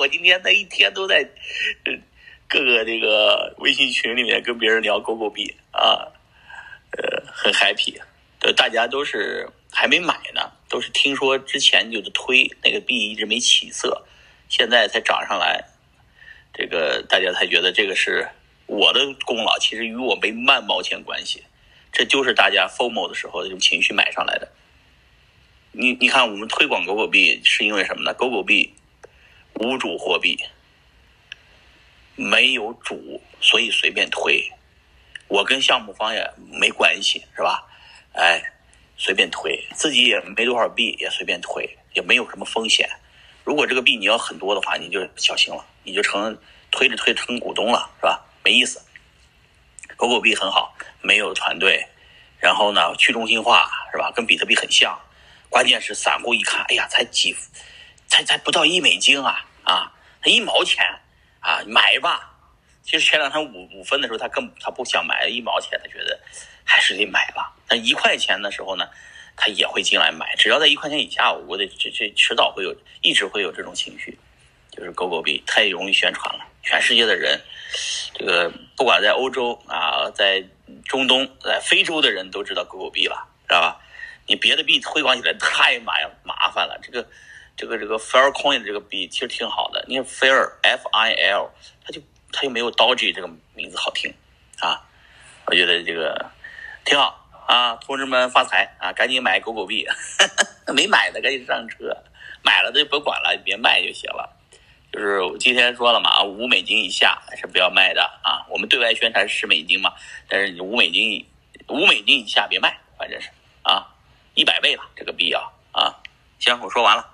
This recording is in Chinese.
我今天那一天都在，各个这个微信群里面跟别人聊狗狗币啊，呃，很 happy，呃，大家都是还没买呢，都是听说之前就是推那个币一直没起色，现在才涨上来，这个大家才觉得这个是我的功劳，其实与我没半毛钱关系，这就是大家 FOMO 的时候这种情绪买上来的。你你看，我们推广狗狗币是因为什么呢？狗狗币无主货币，没有主，所以随便推。我跟项目方也没关系，是吧？哎，随便推，自己也没多少币，也随便推，也没有什么风险。如果这个币你要很多的话，你就小心了，你就成推着推成股东了，是吧？没意思。狗狗币很好，没有团队，然后呢，去中心化，是吧？跟比特币很像。关键是散户一看，哎呀，才几，才才不到一美金啊啊，他一毛钱啊，买吧。其实前两天五五分的时候，他更他不想买一毛钱，他觉得还是得买吧。那一块钱的时候呢，他也会进来买。只要在一块钱以下，我得这这迟早会有，一直会有这种情绪。就是狗狗币太容易宣传了，全世界的人，这个不管在欧洲啊，在中东，在非洲的人都知道狗狗币了，知道吧？你别的币推广起来太麻麻烦了，这个这个这个 Faircoin 的这个币其实挺好的，你看 Fair F I L，它就它就没有 Doge 这个名字好听啊，我觉得这个挺好啊，同志们发财啊，赶紧买狗狗币，没买的赶紧上车，买了的就不管了，别卖就行了。就是今天说了嘛，五美金以下是不要卖的啊，我们对外宣传是十美金嘛，但是你五美金五美金以下别卖，反正是啊。一百倍了，这个币啊啊！行，我说完了。